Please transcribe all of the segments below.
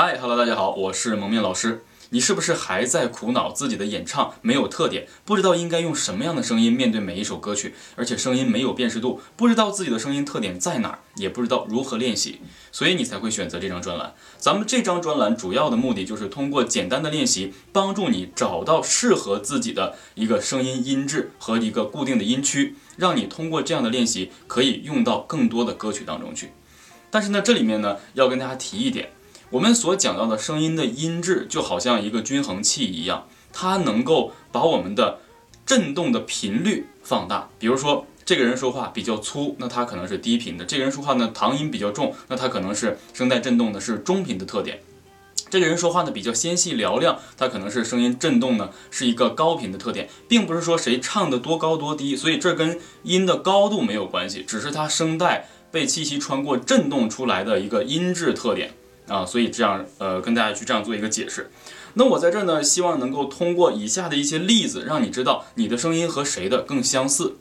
嗨，Hello，大家好，我是蒙面老师。你是不是还在苦恼自己的演唱没有特点，不知道应该用什么样的声音面对每一首歌曲，而且声音没有辨识度，不知道自己的声音特点在哪儿，也不知道如何练习，所以你才会选择这张专栏。咱们这张专栏主要的目的就是通过简单的练习，帮助你找到适合自己的一个声音音质和一个固定的音区，让你通过这样的练习可以用到更多的歌曲当中去。但是呢，这里面呢要跟大家提一点。我们所讲到的声音的音质，就好像一个均衡器一样，它能够把我们的振动的频率放大。比如说，这个人说话比较粗，那他可能是低频的；这个人说话呢，唐音比较重，那他可能是声带振动的是中频的特点。这个人说话呢比较纤细嘹亮，他可能是声音振动呢是一个高频的特点，并不是说谁唱的多高多低，所以这跟音的高度没有关系，只是他声带被气息穿过振动出来的一个音质特点。啊，所以这样，呃，跟大家去这样做一个解释。那我在这儿呢，希望能够通过以下的一些例子，让你知道你的声音和谁的更相似。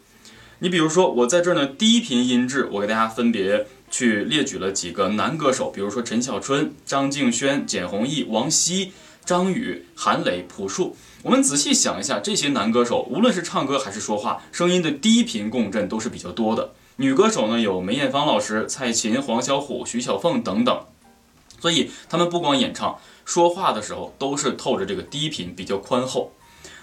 你比如说，我在这儿呢，低频音质，我给大家分别去列举了几个男歌手，比如说陈小春、张敬轩、简弘毅、王晰、张宇、韩磊、朴树。我们仔细想一下，这些男歌手，无论是唱歌还是说话，声音的低频共振都是比较多的。女歌手呢，有梅艳芳老师、蔡琴、黄小琥、徐小凤等等。所以他们不光演唱，说话的时候都是透着这个低频，比较宽厚。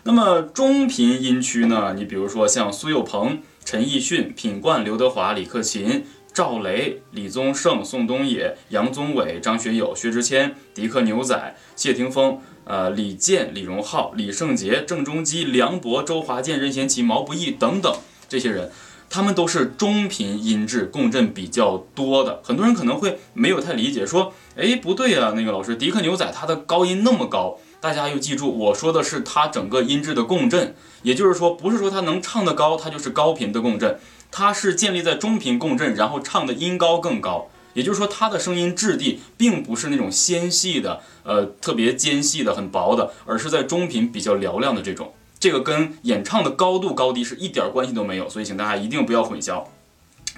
那么中频音区呢？你比如说像苏有朋、陈奕迅、品冠、刘德华、李克勤、赵雷、李宗盛、宋冬野、杨宗纬、张学友、薛之谦、迪克牛仔、谢霆锋、呃李健、李荣浩、李圣杰、郑中基、梁博、周华健、任贤齐、毛不易等等这些人。他们都是中频音质共振比较多的，很多人可能会没有太理解，说，哎，不对啊，那个老师，迪克牛仔他的高音那么高，大家要记住，我说的是他整个音质的共振，也就是说，不是说他能唱得高，他就是高频的共振，他是建立在中频共振，然后唱的音高更高，也就是说，他的声音质地并不是那种纤细的，呃，特别尖细的、很薄的，而是在中频比较嘹亮的这种。这个跟演唱的高度高低是一点关系都没有，所以请大家一定不要混淆。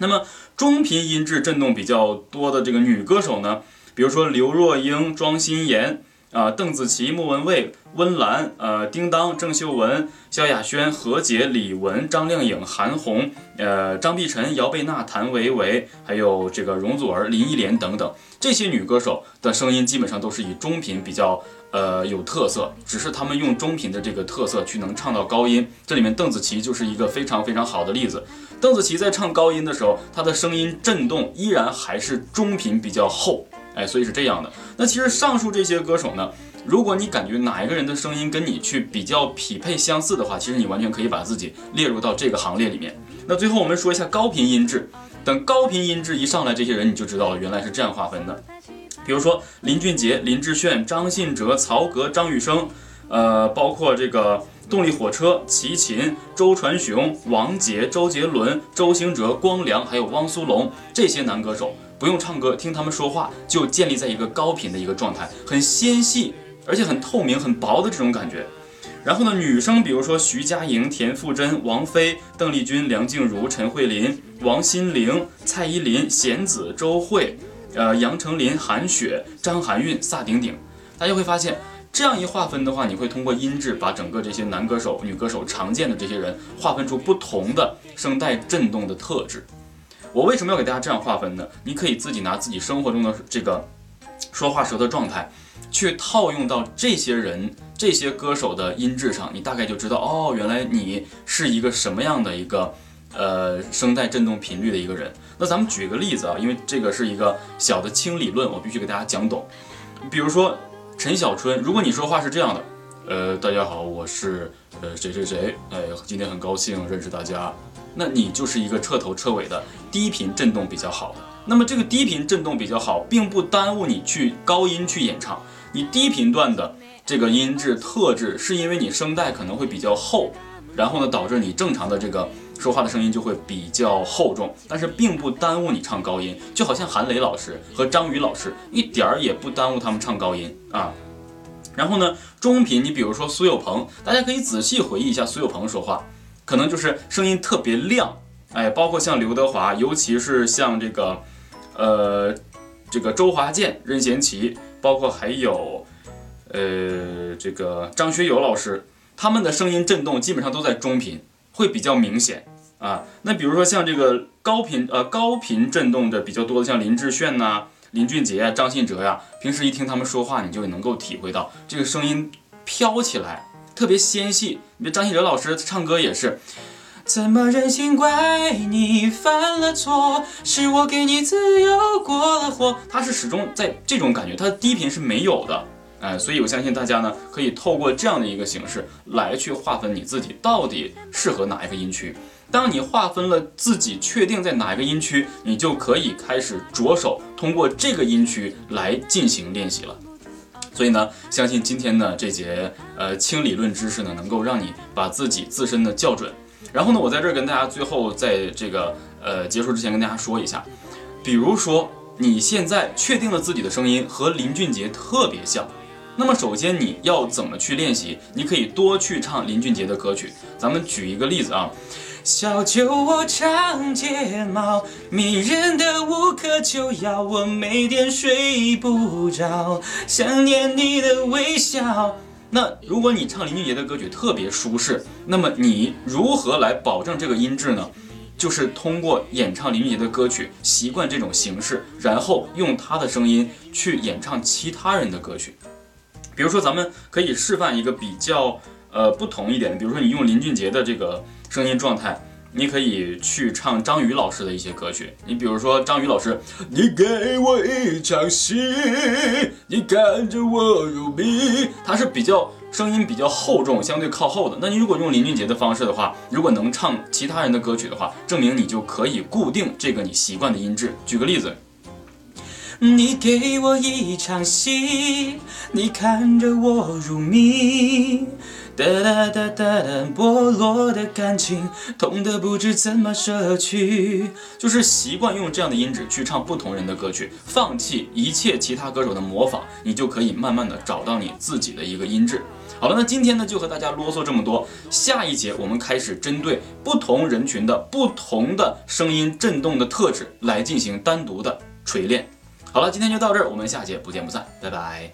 那么中频音质震动比较多的这个女歌手呢，比如说刘若英、庄心妍啊、邓紫棋、莫文蔚、温岚、呃、叮当、郑秀文、萧亚轩、何洁、李玟、张靓颖、韩红、呃、张碧晨、姚贝娜、谭维维，还有这个容祖儿、林忆莲等等，这些女歌手的声音基本上都是以中频比较。呃，有特色，只是她们用中频的这个特色去能唱到高音。这里面邓紫棋就是一个非常非常好的例子。邓紫棋在唱高音的时候，她的声音震动依然还是中频比较厚，哎，所以是这样的。那其实上述这些歌手呢，如果你感觉哪一个人的声音跟你去比较匹配相似的话，其实你完全可以把自己列入到这个行列里面。那最后我们说一下高频音质，等高频音质一上来，这些人你就知道了，原来是这样划分的。比如说林俊杰、林志炫、张信哲、曹格、张雨生，呃，包括这个动力火车、齐秦、周传雄、王杰、周杰伦、周兴哲、光良，还有汪苏泷这些男歌手，不用唱歌，听他们说话就建立在一个高频的一个状态，很纤细，而且很透明、很薄的这种感觉。然后呢，女生比如说徐佳莹、田馥甄、王菲、邓丽君、梁静茹、陈慧琳、王心凌、蔡依林、弦子、周蕙。呃，杨丞琳、韩雪、张含韵、萨顶顶，大家会发现，这样一划分的话，你会通过音质把整个这些男歌手、女歌手常见的这些人划分出不同的声带震动的特质。我为什么要给大家这样划分呢？你可以自己拿自己生活中的这个说话舌的状态，去套用到这些人、这些歌手的音质上，你大概就知道，哦，原来你是一个什么样的一个。呃，声带振动频率的一个人，那咱们举个例子啊，因为这个是一个小的轻理论，我必须给大家讲懂。比如说陈小春，如果你说话是这样的，呃，大家好，我是呃谁谁谁，哎，今天很高兴认识大家，那你就是一个彻头彻尾的低频振动比较好的。那么这个低频振动比较好，并不耽误你去高音去演唱。你低频段的这个音质特质，是因为你声带可能会比较厚，然后呢，导致你正常的这个。说话的声音就会比较厚重，但是并不耽误你唱高音，就好像韩磊老师和张宇老师一点儿也不耽误他们唱高音啊。然后呢，中频，你比如说苏有朋，大家可以仔细回忆一下苏有朋说话，可能就是声音特别亮，哎，包括像刘德华，尤其是像这个，呃。这个周华健、任贤齐，包括还有呃这个张学友老师，他们的声音震动基本上都在中频，会比较明显啊。那比如说像这个高频呃高频震动的比较多的，像林志炫呐、林俊杰啊、张信哲呀，平时一听他们说话，你就能够体会到这个声音飘起来，特别纤细。你这张信哲老师唱歌也是。怎么忍心怪你犯了错？是我给你自由过了火。他是始终在这种感觉，他的低频是没有的，哎，所以我相信大家呢，可以透过这样的一个形式来去划分你自己到底适合哪一个音区。当你划分了自己确定在哪一个音区，你就可以开始着手通过这个音区来进行练习了。所以呢，相信今天的这节呃轻理论知识呢，能够让你把自己自身的校准。然后呢，我在这儿跟大家最后在这个呃结束之前跟大家说一下，比如说你现在确定了自己的声音和林俊杰特别像，那么首先你要怎么去练习？你可以多去唱林俊杰的歌曲。咱们举一个例子啊，小酒窝长睫毛，迷人的无可救药，我每天睡不着，想念你的微笑。那如果你唱林俊杰的歌曲特别舒适，那么你如何来保证这个音质呢？就是通过演唱林俊杰的歌曲，习惯这种形式，然后用他的声音去演唱其他人的歌曲。比如说，咱们可以示范一个比较呃不同一点，比如说你用林俊杰的这个声音状态。你可以去唱张宇老师的一些歌曲，你比如说张宇老师，你给我一场戏，你看着我入迷，他是比较声音比较厚重，相对靠后的。那你如果用林俊杰的方式的话，如果能唱其他人的歌曲的话，证明你就可以固定这个你习惯的音质。举个例子，你给我一场戏，你看着我入迷。哒哒哒哒哒，剥落的感情，痛得不知怎么舍去。就是习惯用这样的音质去唱不同人的歌曲，放弃一切其他歌手的模仿，你就可以慢慢的找到你自己的一个音质。好了，那今天呢就和大家啰嗦这么多，下一节我们开始针对不同人群的不同的声音震动的特质来进行单独的锤炼。好了，今天就到这儿，我们下节不见不散，拜拜。